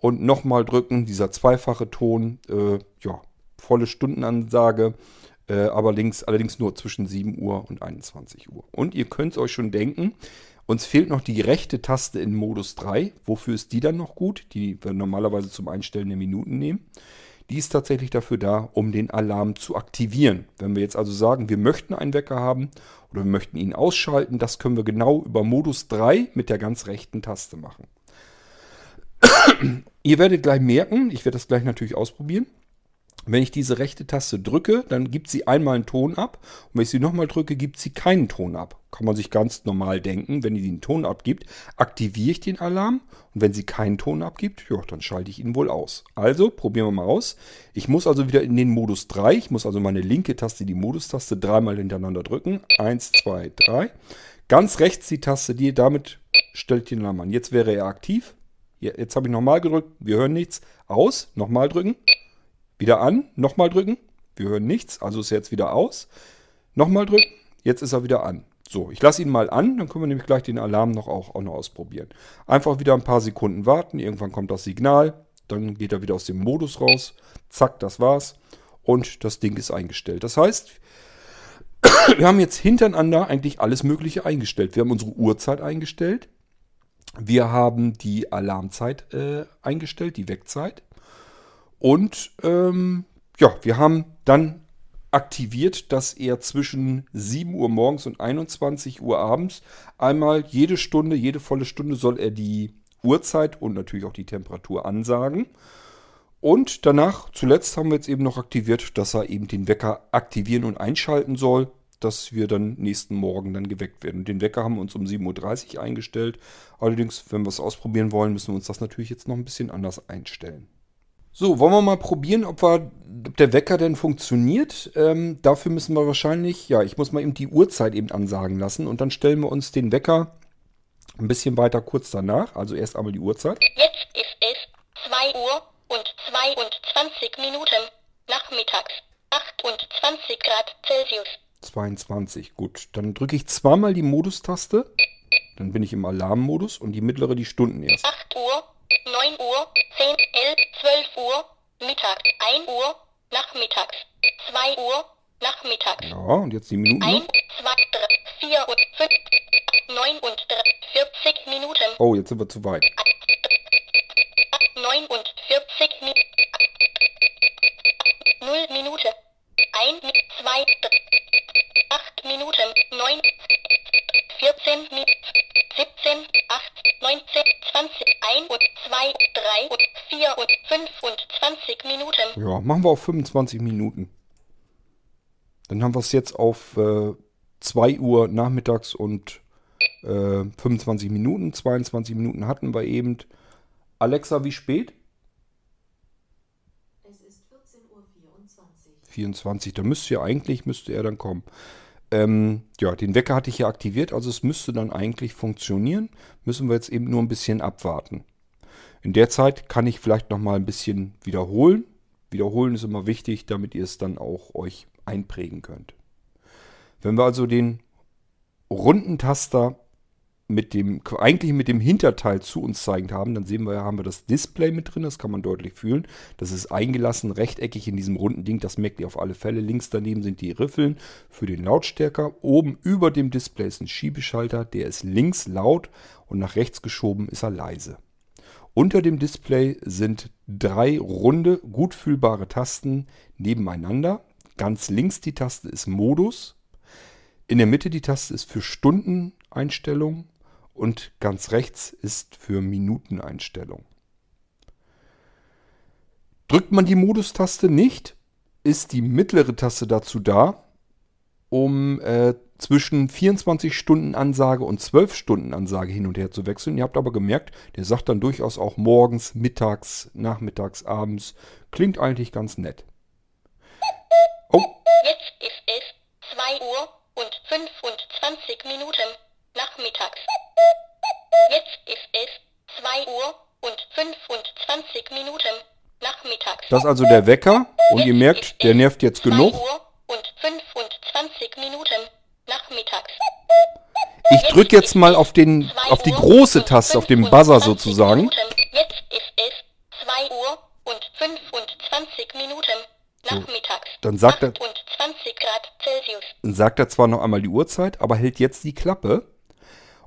Und nochmal drücken, dieser zweifache Ton, äh, ja, volle Stundenansage, äh, aber links, allerdings nur zwischen 7 Uhr und 21 Uhr. Und ihr könnt es euch schon denken, uns fehlt noch die rechte Taste in Modus 3. Wofür ist die dann noch gut? Die wir normalerweise zum Einstellen der Minuten nehmen. Die ist tatsächlich dafür da, um den Alarm zu aktivieren. Wenn wir jetzt also sagen, wir möchten einen Wecker haben oder wir möchten ihn ausschalten, das können wir genau über Modus 3 mit der ganz rechten Taste machen. Ihr werdet gleich merken, ich werde das gleich natürlich ausprobieren. Wenn ich diese rechte Taste drücke, dann gibt sie einmal einen Ton ab. Und wenn ich sie nochmal drücke, gibt sie keinen Ton ab. Kann man sich ganz normal denken. Wenn sie den Ton abgibt, aktiviere ich den Alarm. Und wenn sie keinen Ton abgibt, ja, dann schalte ich ihn wohl aus. Also, probieren wir mal aus. Ich muss also wieder in den Modus 3. Ich muss also meine linke Taste, die Modus-Taste, dreimal hintereinander drücken. Eins, zwei, drei. Ganz rechts die Taste, die damit stellt den Alarm an. Jetzt wäre er aktiv. Jetzt habe ich nochmal gedrückt. Wir hören nichts. Aus. Nochmal drücken. Wieder an, nochmal drücken. Wir hören nichts, also ist jetzt wieder aus. Nochmal drücken, jetzt ist er wieder an. So, ich lasse ihn mal an, dann können wir nämlich gleich den Alarm noch auch, auch noch ausprobieren. Einfach wieder ein paar Sekunden warten, irgendwann kommt das Signal, dann geht er wieder aus dem Modus raus. Zack, das war's. Und das Ding ist eingestellt. Das heißt, wir haben jetzt hintereinander eigentlich alles Mögliche eingestellt. Wir haben unsere Uhrzeit eingestellt. Wir haben die Alarmzeit äh, eingestellt, die Wegzeit. Und ähm, ja, wir haben dann aktiviert, dass er zwischen 7 Uhr morgens und 21 Uhr abends einmal jede Stunde, jede volle Stunde soll er die Uhrzeit und natürlich auch die Temperatur ansagen. Und danach, zuletzt haben wir jetzt eben noch aktiviert, dass er eben den Wecker aktivieren und einschalten soll, dass wir dann nächsten Morgen dann geweckt werden. Den Wecker haben wir uns um 7.30 Uhr eingestellt. Allerdings, wenn wir es ausprobieren wollen, müssen wir uns das natürlich jetzt noch ein bisschen anders einstellen. So, wollen wir mal probieren, ob, wir, ob der Wecker denn funktioniert. Ähm, dafür müssen wir wahrscheinlich, ja, ich muss mal eben die Uhrzeit eben ansagen lassen und dann stellen wir uns den Wecker ein bisschen weiter kurz danach. Also erst einmal die Uhrzeit. Jetzt ist es 2 Uhr und 22 Minuten nachmittags. 28 Grad Celsius. 22, gut. Dann drücke ich zweimal die Modustaste. Dann bin ich im Alarmmodus und die mittlere die Stunden erst. 8 Uhr, 9 Uhr, 10, 11, 12 Uhr, Mittag, 1 Uhr, nachmittags, 2 Uhr, nachmittags, Ja, und jetzt die Minuten 1, noch. 2, 3, 4 und 5, 9 und 3, 40 Minuten, Oh, jetzt sind wir zu weit. 49 Minuten, 0 Minute, 1, 2, 8 Minuten, 9, 14 Minuten, 17, 8, 19, 20, 1 und 2, 3 und 4 und 25 Minuten. Ja, machen wir auf 25 Minuten. Dann haben wir es jetzt auf äh, 2 Uhr nachmittags und äh, 25 Minuten. 22 Minuten hatten wir eben. Alexa, wie spät? Es ist 14.24 Uhr. 24. Da müsste ja eigentlich, müsste er dann kommen. Ähm, ja, den Wecker hatte ich ja aktiviert, also es müsste dann eigentlich funktionieren. Müssen wir jetzt eben nur ein bisschen abwarten. In der Zeit kann ich vielleicht noch mal ein bisschen wiederholen. Wiederholen ist immer wichtig, damit ihr es dann auch euch einprägen könnt. Wenn wir also den runden Taster mit dem, eigentlich mit dem Hinterteil zu uns zeigend haben, dann sehen wir, haben wir das Display mit drin, das kann man deutlich fühlen. Das ist eingelassen, rechteckig in diesem runden Ding, das merkt ihr auf alle Fälle. Links daneben sind die Riffeln für den Lautstärker. Oben über dem Display ist ein Schiebeschalter, der ist links laut und nach rechts geschoben ist er leise. Unter dem Display sind drei runde, gut fühlbare Tasten nebeneinander. Ganz links die Taste ist Modus. In der Mitte die Taste ist für Stundeneinstellung und ganz rechts ist für Minuteneinstellung. Drückt man die Modustaste nicht, ist die mittlere Taste dazu da, um äh, zwischen 24 Stunden Ansage und 12 Stunden Ansage hin und her zu wechseln. Ihr habt aber gemerkt, der sagt dann durchaus auch morgens, mittags, nachmittags, abends. Klingt eigentlich ganz nett. Oh, Jetzt ist es 2 Uhr und 25 Minuten nachmittags. Jetzt ist es 2 Uhr und 25 Minuten nachmittags. das ist also der Wecker. Und ihr merkt, der nervt jetzt 2 genug. Uhr und 25 Minuten nachmittags. Ich drücke jetzt mal auf, den, auf die große Taste, auf den Buzzer sozusagen. Jetzt ist es 2 Uhr und 25 Minuten nachmittags. dann sagt er- 28 Grad Celsius. Dann sagt er zwar noch einmal die Uhrzeit, aber hält jetzt die Klappe.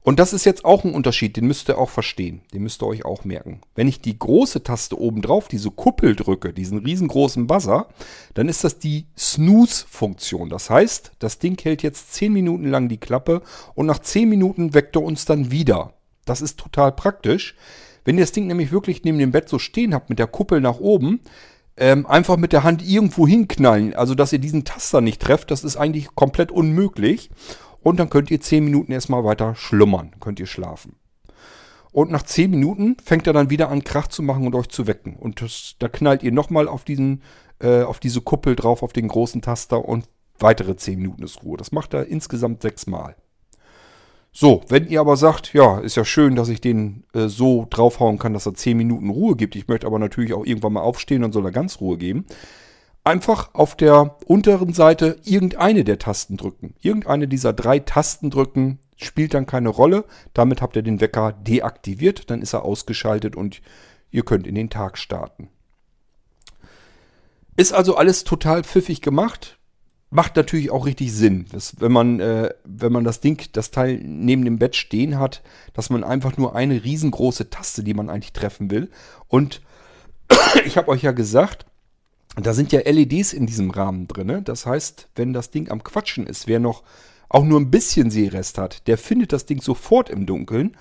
Und das ist jetzt auch ein Unterschied, den müsst ihr auch verstehen. Den müsst ihr euch auch merken. Wenn ich die große Taste oben drauf, diese Kuppel drücke, diesen riesengroßen Buzzer, dann ist das die Snooze-Funktion. Das heißt, das Ding hält jetzt 10 Minuten lang die Klappe und nach 10 Minuten weckt er uns dann wieder. Das ist total praktisch. Wenn ihr das Ding nämlich wirklich neben dem Bett so stehen habt mit der Kuppel nach oben, ähm, einfach mit der Hand irgendwo hinknallen. Also, dass ihr diesen Taster nicht trefft, das ist eigentlich komplett unmöglich. Und dann könnt ihr 10 Minuten erstmal weiter schlummern, könnt ihr schlafen. Und nach 10 Minuten fängt er dann wieder an, Krach zu machen und euch zu wecken. Und das, da knallt ihr nochmal auf, äh, auf diese Kuppel drauf, auf den großen Taster und weitere 10 Minuten ist Ruhe. Das macht er insgesamt sechs Mal. So, wenn ihr aber sagt, ja, ist ja schön, dass ich den äh, so draufhauen kann, dass er 10 Minuten Ruhe gibt. Ich möchte aber natürlich auch irgendwann mal aufstehen und soll er ganz Ruhe geben. Einfach auf der unteren Seite irgendeine der Tasten drücken. Irgendeine dieser drei Tasten drücken, spielt dann keine Rolle. Damit habt ihr den Wecker deaktiviert, dann ist er ausgeschaltet und ihr könnt in den Tag starten. Ist also alles total pfiffig gemacht. Macht natürlich auch richtig Sinn, dass, wenn, man, äh, wenn man das Ding, das Teil neben dem Bett stehen hat, dass man einfach nur eine riesengroße Taste, die man eigentlich treffen will. Und ich habe euch ja gesagt, da sind ja LEDs in diesem Rahmen drin. Das heißt, wenn das Ding am Quatschen ist, wer noch auch nur ein bisschen Sehrest hat, der findet das Ding sofort im Dunkeln,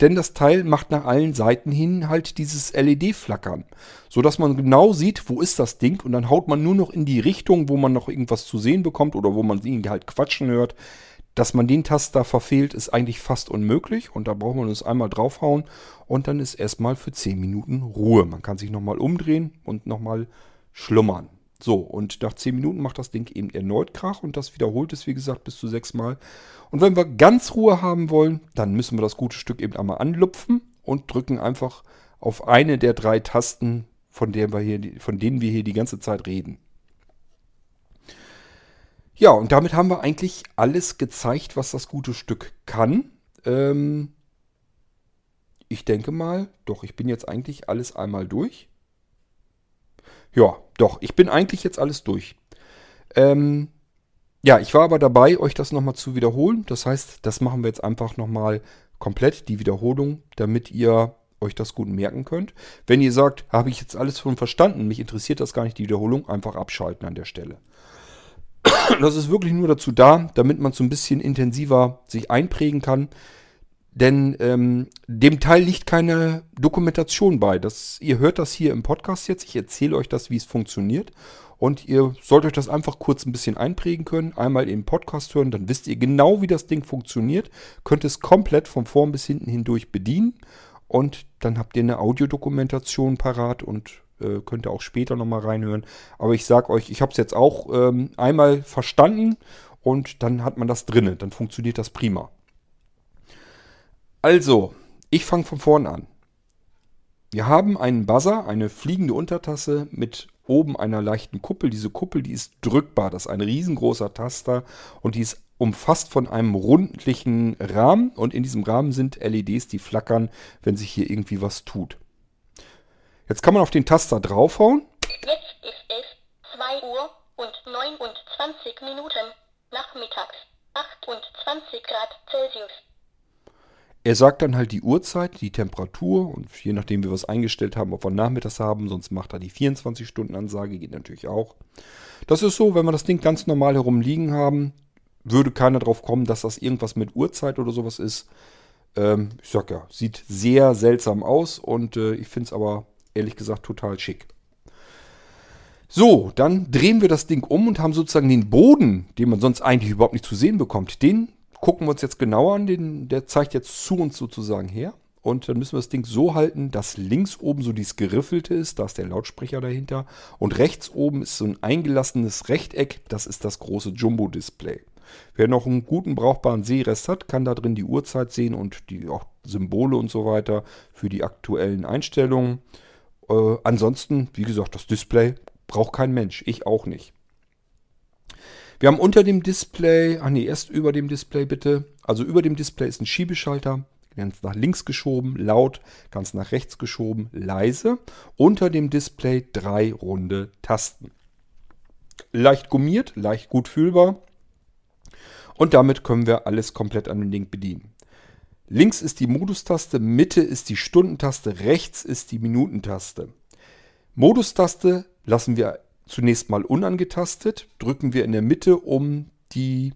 denn das Teil macht nach allen Seiten hin halt dieses LED-Flackern, sodass man genau sieht, wo ist das Ding und dann haut man nur noch in die Richtung, wo man noch irgendwas zu sehen bekommt oder wo man ihn halt quatschen hört. Dass man den Taster verfehlt, ist eigentlich fast unmöglich und da braucht man es einmal draufhauen und dann ist erstmal für 10 Minuten Ruhe. Man kann sich nochmal umdrehen und nochmal schlummern. So, und nach 10 Minuten macht das Ding eben erneut Krach und das wiederholt es, wie gesagt, bis zu 6 Mal. Und wenn wir ganz Ruhe haben wollen, dann müssen wir das gute Stück eben einmal anlupfen und drücken einfach auf eine der drei Tasten, von, der wir hier, von denen wir hier die ganze Zeit reden. Ja, und damit haben wir eigentlich alles gezeigt, was das gute Stück kann. Ähm, ich denke mal, doch, ich bin jetzt eigentlich alles einmal durch. Ja, doch, ich bin eigentlich jetzt alles durch. Ähm, ja, ich war aber dabei, euch das nochmal zu wiederholen. Das heißt, das machen wir jetzt einfach nochmal komplett, die Wiederholung, damit ihr euch das gut merken könnt. Wenn ihr sagt, habe ich jetzt alles schon verstanden, mich interessiert das gar nicht, die Wiederholung, einfach abschalten an der Stelle. Das ist wirklich nur dazu da, damit man so ein bisschen intensiver sich einprägen kann. Denn ähm, dem Teil liegt keine Dokumentation bei. Das, ihr hört das hier im Podcast jetzt. Ich erzähle euch das, wie es funktioniert. Und ihr sollt euch das einfach kurz ein bisschen einprägen können. Einmal im Podcast hören, dann wisst ihr genau, wie das Ding funktioniert. Könnt es komplett von vorn bis hinten hindurch bedienen. Und dann habt ihr eine Audiodokumentation parat und äh, könnt ihr auch später nochmal reinhören. Aber ich sag euch, ich habe es jetzt auch ähm, einmal verstanden und dann hat man das drinne. Dann funktioniert das prima. Also, ich fange von vorn an. Wir haben einen Buzzer, eine fliegende Untertasse mit oben einer leichten Kuppel. Diese Kuppel, die ist drückbar. Das ist ein riesengroßer Taster und die ist umfasst von einem rundlichen Rahmen. Und in diesem Rahmen sind LEDs, die flackern, wenn sich hier irgendwie was tut. Jetzt kann man auf den Taster draufhauen. Jetzt ist es 2 Uhr und 29 Minuten nachmittags. 28 Grad Celsius. Er sagt dann halt die Uhrzeit, die Temperatur und je nachdem, wie wir es eingestellt haben, ob wir nachmittags haben, sonst macht er die 24-Stunden-Ansage, geht natürlich auch. Das ist so, wenn wir das Ding ganz normal herumliegen haben, würde keiner drauf kommen, dass das irgendwas mit Uhrzeit oder sowas ist. Ähm, ich sag ja, sieht sehr seltsam aus und äh, ich finde es aber ehrlich gesagt total schick. So, dann drehen wir das Ding um und haben sozusagen den Boden, den man sonst eigentlich überhaupt nicht zu sehen bekommt. Den gucken wir uns jetzt genauer an. Den, der zeigt jetzt zu uns sozusagen her. Und dann müssen wir das Ding so halten, dass links oben so dieses Geriffelte ist, da ist der Lautsprecher dahinter. Und rechts oben ist so ein eingelassenes Rechteck, das ist das große Jumbo-Display. Wer noch einen guten brauchbaren Sehrest hat, kann da drin die Uhrzeit sehen und die auch Symbole und so weiter für die aktuellen Einstellungen. Äh, ansonsten, wie gesagt, das Display braucht kein Mensch, ich auch nicht. Wir haben unter dem Display, ach nee, erst über dem Display bitte. Also über dem Display ist ein Schiebeschalter, ganz nach links geschoben, laut, ganz nach rechts geschoben, leise. Unter dem Display drei runde Tasten. Leicht gummiert, leicht gut fühlbar. Und damit können wir alles komplett an dem Ding bedienen. Links ist die Modustaste, Mitte ist die Stundentaste, rechts ist die Minutentaste. Modustaste lassen wir zunächst mal unangetastet, drücken wir in der Mitte, um die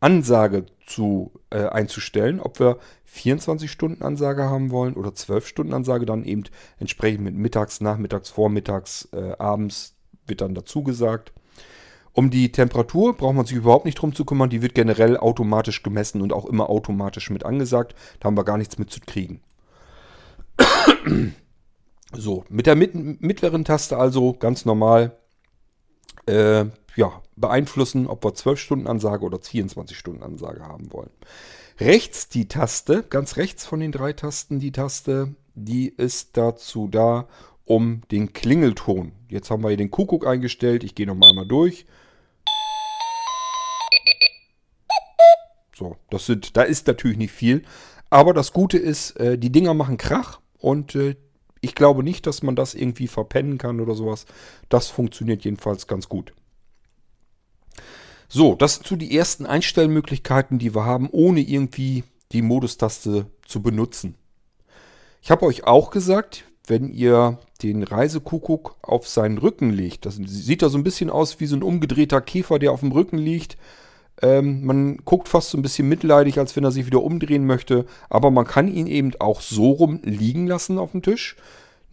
Ansage zu, äh, einzustellen, ob wir 24-Stunden-Ansage haben wollen oder 12-Stunden-Ansage, dann eben entsprechend mit mittags, nachmittags, vormittags, äh, abends wird dann dazu gesagt. Um die Temperatur braucht man sich überhaupt nicht drum zu kümmern, die wird generell automatisch gemessen und auch immer automatisch mit angesagt. Da haben wir gar nichts mit zu kriegen. so, mit der mittleren Taste also ganz normal äh, ja, beeinflussen, ob wir 12-Stunden-Ansage oder 24-Stunden-Ansage haben wollen. Rechts die Taste, ganz rechts von den drei Tasten die Taste, die ist dazu da, um den Klingelton. Jetzt haben wir hier den Kuckuck eingestellt. Ich gehe nochmal einmal durch. So, das sind, da ist natürlich nicht viel. Aber das Gute ist, äh, die Dinger machen Krach und äh, ich glaube nicht, dass man das irgendwie verpennen kann oder sowas. Das funktioniert jedenfalls ganz gut. So, das sind so die ersten Einstellmöglichkeiten, die wir haben, ohne irgendwie die Modustaste zu benutzen. Ich habe euch auch gesagt, wenn ihr den Reisekuckuck auf seinen Rücken legt, das sieht da so ein bisschen aus wie so ein umgedrehter Käfer, der auf dem Rücken liegt. Ähm, man guckt fast so ein bisschen mitleidig, als wenn er sich wieder umdrehen möchte, aber man kann ihn eben auch so rum liegen lassen auf dem Tisch.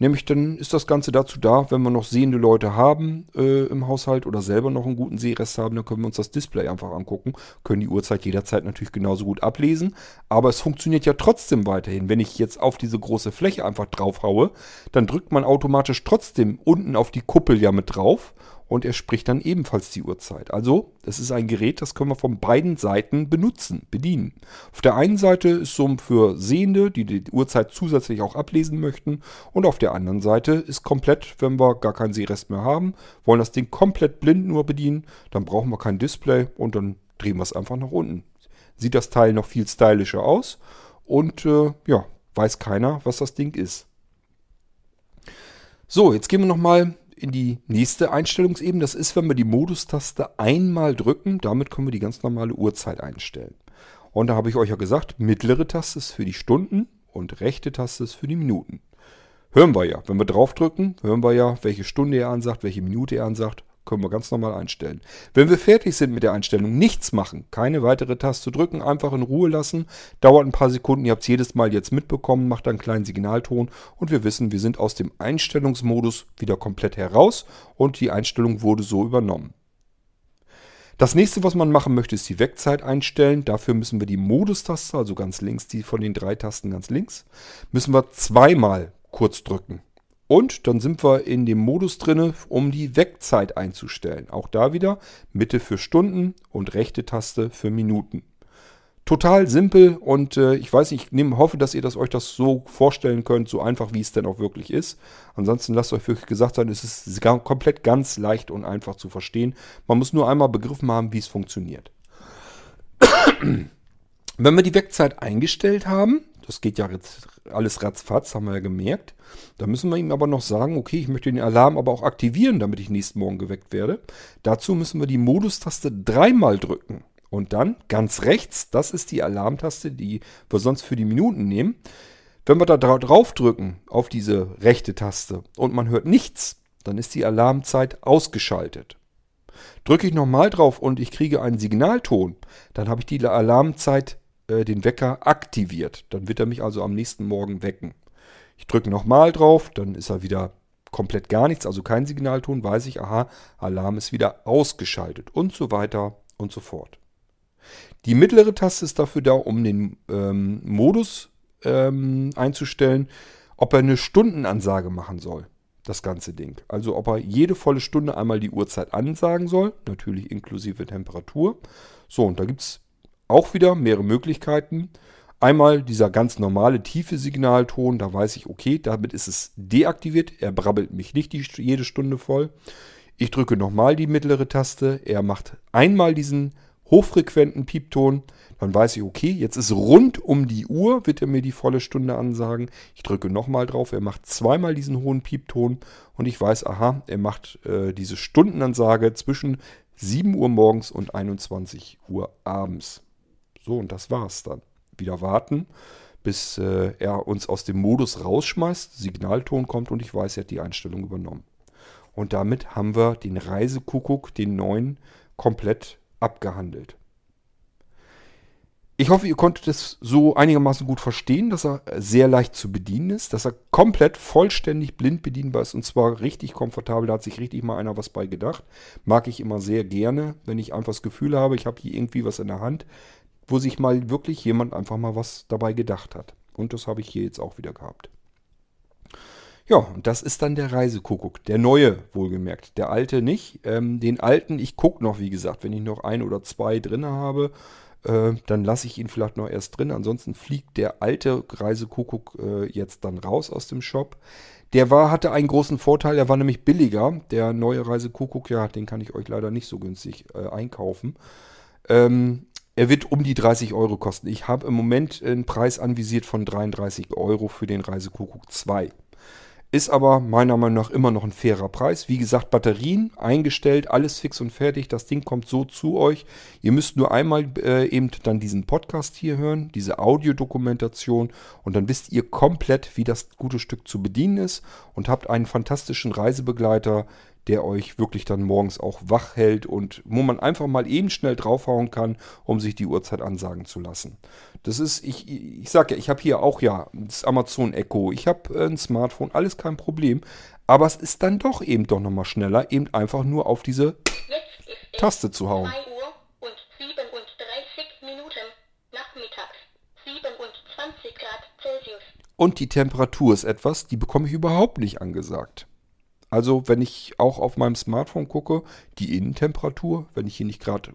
Nämlich dann ist das Ganze dazu da, wenn wir noch sehende Leute haben äh, im Haushalt oder selber noch einen guten Sehrest haben, dann können wir uns das Display einfach angucken, können die Uhrzeit jederzeit natürlich genauso gut ablesen. Aber es funktioniert ja trotzdem weiterhin. Wenn ich jetzt auf diese große Fläche einfach drauf haue, dann drückt man automatisch trotzdem unten auf die Kuppel ja mit drauf und er spricht dann ebenfalls die Uhrzeit. Also, es ist ein Gerät, das können wir von beiden Seiten benutzen, bedienen. Auf der einen Seite ist so für Sehende, die die Uhrzeit zusätzlich auch ablesen möchten und auf der anderen Seite ist komplett, wenn wir gar keinen Sehrest mehr haben, wollen das Ding komplett blind nur bedienen, dann brauchen wir kein Display und dann drehen wir es einfach nach unten. Sieht das Teil noch viel stylischer aus und äh, ja, weiß keiner, was das Ding ist. So, jetzt gehen wir nochmal in die nächste Einstellungsebene. Das ist, wenn wir die Modustaste einmal drücken. Damit können wir die ganz normale Uhrzeit einstellen. Und da habe ich euch ja gesagt, mittlere Taste ist für die Stunden und rechte Taste ist für die Minuten. Hören wir ja. Wenn wir draufdrücken, hören wir ja, welche Stunde er ansagt, welche Minute er ansagt. Können wir ganz normal einstellen. Wenn wir fertig sind mit der Einstellung, nichts machen, keine weitere Taste drücken, einfach in Ruhe lassen. Dauert ein paar Sekunden, ihr habt es jedes Mal jetzt mitbekommen, macht einen kleinen Signalton und wir wissen, wir sind aus dem Einstellungsmodus wieder komplett heraus und die Einstellung wurde so übernommen. Das nächste, was man machen möchte, ist die Wegzeit einstellen. Dafür müssen wir die Modustaste, also ganz links, die von den drei Tasten ganz links, müssen wir zweimal kurz drücken. Und dann sind wir in dem Modus drin, um die Wegzeit einzustellen. Auch da wieder Mitte für Stunden und rechte Taste für Minuten. Total simpel und äh, ich weiß nicht, ich nehm, hoffe, dass ihr das euch das so vorstellen könnt, so einfach wie es denn auch wirklich ist. Ansonsten lasst euch wirklich gesagt sein, es ist komplett ganz leicht und einfach zu verstehen. Man muss nur einmal begriffen haben, wie es funktioniert. Wenn wir die Wegzeit eingestellt haben, das geht ja alles ratzfatz, haben wir ja gemerkt. Da müssen wir ihm aber noch sagen, okay, ich möchte den Alarm aber auch aktivieren, damit ich nächsten Morgen geweckt werde. Dazu müssen wir die Modustaste dreimal drücken. Und dann ganz rechts, das ist die Alarmtaste, die wir sonst für die Minuten nehmen. Wenn wir da drauf drücken, auf diese rechte Taste, und man hört nichts, dann ist die Alarmzeit ausgeschaltet. Drücke ich nochmal drauf und ich kriege einen Signalton, dann habe ich die Alarmzeit äh, den Wecker aktiviert. Dann wird er mich also am nächsten Morgen wecken. Ich drücke nochmal drauf, dann ist er wieder komplett gar nichts, also kein Signalton, weiß ich, aha, Alarm ist wieder ausgeschaltet und so weiter und so fort. Die mittlere Taste ist dafür da, um den ähm, Modus ähm, einzustellen, ob er eine Stundenansage machen soll, das ganze Ding. Also ob er jede volle Stunde einmal die Uhrzeit ansagen soll, natürlich inklusive Temperatur. So, und da gibt es auch wieder mehrere Möglichkeiten. Einmal dieser ganz normale tiefe Signalton, da weiß ich, okay, damit ist es deaktiviert. Er brabbelt mich nicht die, jede Stunde voll. Ich drücke nochmal die mittlere Taste. Er macht einmal diesen hochfrequenten Piepton. Dann weiß ich, okay, jetzt ist rund um die Uhr, wird er mir die volle Stunde ansagen. Ich drücke nochmal drauf. Er macht zweimal diesen hohen Piepton. Und ich weiß, aha, er macht äh, diese Stundenansage zwischen 7 Uhr morgens und 21 Uhr abends. So, und das war's dann. Wieder warten, bis äh, er uns aus dem Modus rausschmeißt, Signalton kommt und ich weiß, er hat die Einstellung übernommen. Und damit haben wir den Reisekuckuck, den neuen, komplett abgehandelt. Ich hoffe, ihr konntet es so einigermaßen gut verstehen, dass er sehr leicht zu bedienen ist, dass er komplett vollständig blind bedienbar ist und zwar richtig komfortabel. Da hat sich richtig mal einer was bei gedacht. Mag ich immer sehr gerne, wenn ich einfach das Gefühl habe, ich habe hier irgendwie was in der Hand, wo sich mal wirklich jemand einfach mal was dabei gedacht hat. Und das habe ich hier jetzt auch wieder gehabt. Ja, und das ist dann der Reisekuckuck. Der neue, wohlgemerkt. Der alte nicht. Ähm, den alten, ich gucke noch, wie gesagt, wenn ich noch ein oder zwei drin habe, äh, dann lasse ich ihn vielleicht noch erst drin. Ansonsten fliegt der alte Reisekuckuck äh, jetzt dann raus aus dem Shop. Der war, hatte einen großen Vorteil, der war nämlich billiger. Der neue Reisekuckuck, ja, den kann ich euch leider nicht so günstig äh, einkaufen. Ähm, er wird um die 30 Euro kosten. Ich habe im Moment einen Preis anvisiert von 33 Euro für den Reisekuckuck 2. Ist aber meiner Meinung nach immer noch ein fairer Preis. Wie gesagt, Batterien eingestellt, alles fix und fertig. Das Ding kommt so zu euch. Ihr müsst nur einmal äh, eben dann diesen Podcast hier hören, diese Audiodokumentation und dann wisst ihr komplett, wie das gute Stück zu bedienen ist und habt einen fantastischen Reisebegleiter, der euch wirklich dann morgens auch wach hält und wo man einfach mal eben schnell draufhauen kann, um sich die Uhrzeit ansagen zu lassen. Das ist, ich, ich sag ja, ich habe hier auch ja das Amazon Echo, ich habe äh, ein Smartphone, alles kein Problem. Aber es ist dann doch eben doch nochmal schneller, eben einfach nur auf diese Taste zu hauen. 2 Uhr und 37 Minuten nachmittags. 27 Grad Celsius. Und die Temperatur ist etwas, die bekomme ich überhaupt nicht angesagt. Also wenn ich auch auf meinem Smartphone gucke, die Innentemperatur, wenn ich hier nicht gerade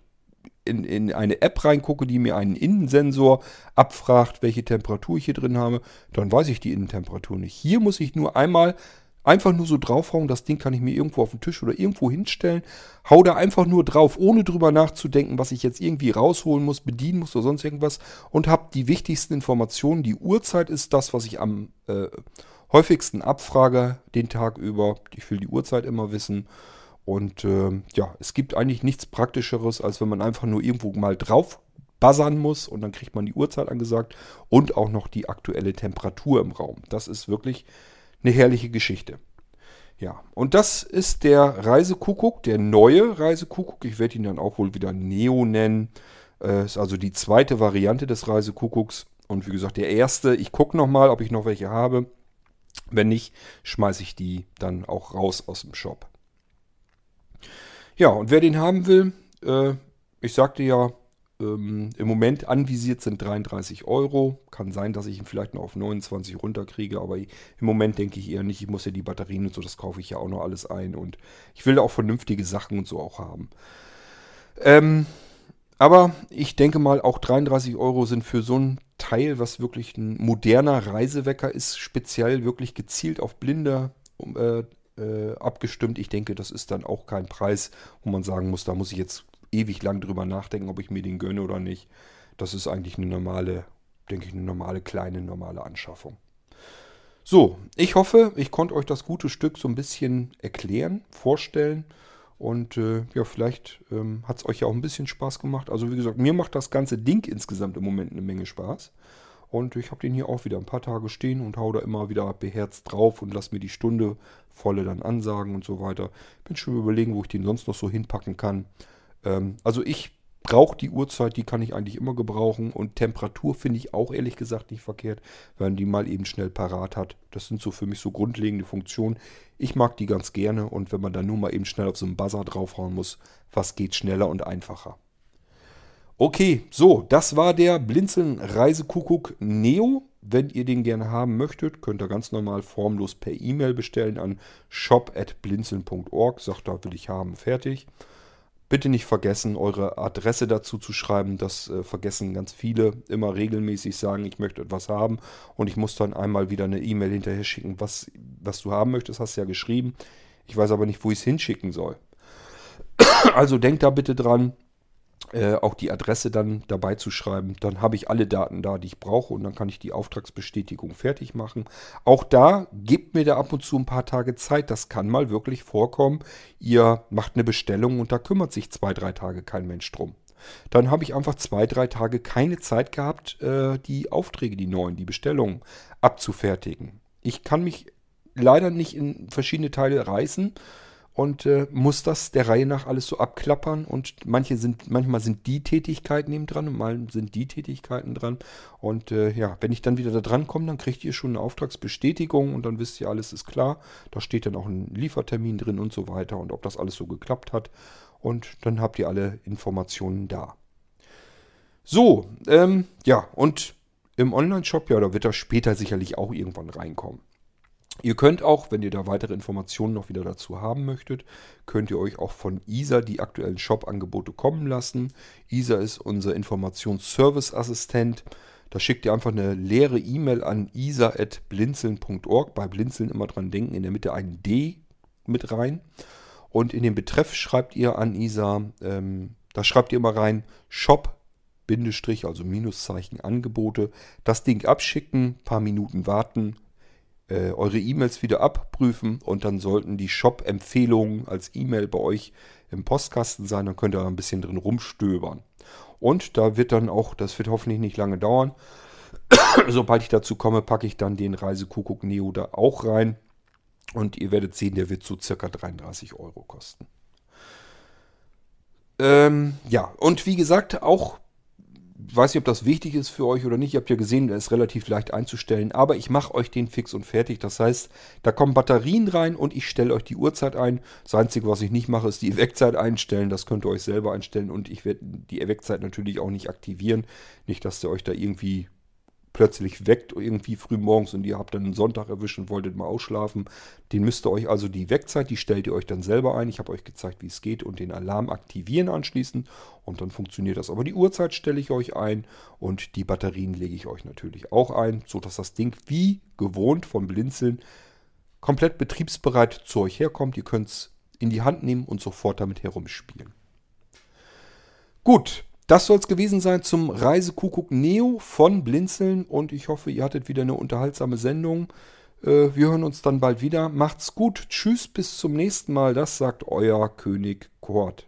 in, in eine App reingucke, die mir einen Innensensor abfragt, welche Temperatur ich hier drin habe, dann weiß ich die Innentemperatur nicht. Hier muss ich nur einmal einfach nur so draufhauen, das Ding kann ich mir irgendwo auf den Tisch oder irgendwo hinstellen, hau da einfach nur drauf, ohne drüber nachzudenken, was ich jetzt irgendwie rausholen muss, bedienen muss oder sonst irgendwas und habe die wichtigsten Informationen. Die Uhrzeit ist das, was ich am äh, häufigsten abfrage den Tag über. Ich will die Uhrzeit immer wissen. Und äh, ja, es gibt eigentlich nichts Praktischeres, als wenn man einfach nur irgendwo mal drauf buzzern muss und dann kriegt man die Uhrzeit angesagt und auch noch die aktuelle Temperatur im Raum. Das ist wirklich eine herrliche Geschichte. Ja, und das ist der Reisekuckuck, der neue Reisekuckuck. Ich werde ihn dann auch wohl wieder Neo nennen. Äh, ist also die zweite Variante des Reisekuckucks. Und wie gesagt, der erste, ich gucke nochmal, ob ich noch welche habe. Wenn nicht, schmeiße ich die dann auch raus aus dem Shop. Ja, und wer den haben will, äh, ich sagte ja, ähm, im Moment anvisiert sind 33 Euro. Kann sein, dass ich ihn vielleicht noch auf 29 runterkriege, aber im Moment denke ich eher nicht. Ich muss ja die Batterien und so, das kaufe ich ja auch noch alles ein und ich will auch vernünftige Sachen und so auch haben. Ähm, aber ich denke mal, auch 33 Euro sind für so ein Teil, was wirklich ein moderner Reisewecker ist, speziell wirklich gezielt auf Blinde äh, äh, abgestimmt. Ich denke, das ist dann auch kein Preis, wo man sagen muss, da muss ich jetzt ewig lang drüber nachdenken, ob ich mir den gönne oder nicht. Das ist eigentlich eine normale, denke ich, eine normale kleine, normale Anschaffung. So, ich hoffe, ich konnte euch das gute Stück so ein bisschen erklären, vorstellen. Und äh, ja, vielleicht ähm, hat es euch ja auch ein bisschen Spaß gemacht. Also wie gesagt, mir macht das ganze Ding insgesamt im Moment eine Menge Spaß. Und ich habe den hier auch wieder ein paar Tage stehen und hau da immer wieder beherzt drauf und lass mir die Stunde volle dann ansagen und so weiter. Bin schon überlegen, wo ich den sonst noch so hinpacken kann. Ähm, also ich brauche die Uhrzeit, die kann ich eigentlich immer gebrauchen. Und Temperatur finde ich auch ehrlich gesagt nicht verkehrt, wenn man die mal eben schnell parat hat. Das sind so für mich so grundlegende Funktionen. Ich mag die ganz gerne und wenn man dann nur mal eben schnell auf so einen Buzzer draufhauen muss, was geht schneller und einfacher. Okay, so, das war der Blinzeln Reisekuckuck Neo. Wenn ihr den gerne haben möchtet, könnt ihr ganz normal formlos per E-Mail bestellen an shop.blinzeln.org. Sagt, da will ich haben, fertig. Bitte nicht vergessen, eure Adresse dazu zu schreiben. Das äh, vergessen ganz viele. Immer regelmäßig sagen, ich möchte etwas haben. Und ich muss dann einmal wieder eine E-Mail hinterher schicken, was, was du haben möchtest. Hast du ja geschrieben. Ich weiß aber nicht, wo ich es hinschicken soll. Also denkt da bitte dran äh, auch die Adresse dann dabei zu schreiben. Dann habe ich alle Daten da, die ich brauche und dann kann ich die Auftragsbestätigung fertig machen. Auch da gebt mir da ab und zu ein paar Tage Zeit. Das kann mal wirklich vorkommen. Ihr macht eine Bestellung und da kümmert sich zwei, drei Tage kein Mensch drum. Dann habe ich einfach zwei, drei Tage keine Zeit gehabt, äh, die Aufträge, die neuen, die Bestellungen abzufertigen. Ich kann mich leider nicht in verschiedene Teile reißen und äh, muss das der Reihe nach alles so abklappern und manche sind, manchmal sind die Tätigkeiten eben dran und mal sind die Tätigkeiten dran. Und äh, ja, wenn ich dann wieder da dran komme, dann kriegt ihr schon eine Auftragsbestätigung und dann wisst ihr, alles ist klar. Da steht dann auch ein Liefertermin drin und so weiter und ob das alles so geklappt hat. Und dann habt ihr alle Informationen da. So, ähm, ja, und im Online-Shop, ja, da wird das später sicherlich auch irgendwann reinkommen. Ihr könnt auch, wenn ihr da weitere Informationen noch wieder dazu haben möchtet, könnt ihr euch auch von ISA die aktuellen Shop-Angebote kommen lassen. ISA ist unser Informationsservice-Assistent. Da schickt ihr einfach eine leere E-Mail an isa.blinzeln.org. Bei Blinzeln immer dran denken, in der Mitte ein D mit rein. Und in den Betreff schreibt ihr an ISA, ähm, da schreibt ihr immer rein Shop Bindestrich, also Minuszeichen Angebote. Das Ding abschicken, paar Minuten warten, äh, eure E-Mails wieder abprüfen und dann sollten die Shop-Empfehlungen als E-Mail bei euch im Postkasten sein. Dann könnt ihr ein bisschen drin rumstöbern. Und da wird dann auch, das wird hoffentlich nicht lange dauern, sobald ich dazu komme, packe ich dann den Reisekuckuck Neo da auch rein. Und ihr werdet sehen, der wird so circa 33 Euro kosten. Ähm, ja, und wie gesagt, auch weiß nicht, ob das wichtig ist für euch oder nicht. Ihr habt ja gesehen, der ist relativ leicht einzustellen. Aber ich mache euch den fix und fertig. Das heißt, da kommen Batterien rein und ich stelle euch die Uhrzeit ein. Das Einzige, was ich nicht mache, ist die Wegzeit einstellen. Das könnt ihr euch selber einstellen. Und ich werde die Wegzeit natürlich auch nicht aktivieren. Nicht, dass der euch da irgendwie plötzlich weckt irgendwie früh morgens und ihr habt dann einen Sonntag erwischt und wolltet mal ausschlafen. Den müsst ihr euch also die Wegzeit, die stellt ihr euch dann selber ein. Ich habe euch gezeigt, wie es geht und den Alarm aktivieren anschließend und dann funktioniert das. Aber die Uhrzeit stelle ich euch ein und die Batterien lege ich euch natürlich auch ein, sodass das Ding wie gewohnt vom Blinzeln komplett betriebsbereit zu euch herkommt. Ihr könnt es in die Hand nehmen und sofort damit herumspielen. Gut, das soll es gewesen sein zum Reisekuckuck Neo von Blinzeln und ich hoffe, ihr hattet wieder eine unterhaltsame Sendung. Äh, wir hören uns dann bald wieder. Macht's gut. Tschüss, bis zum nächsten Mal. Das sagt euer König Kurt.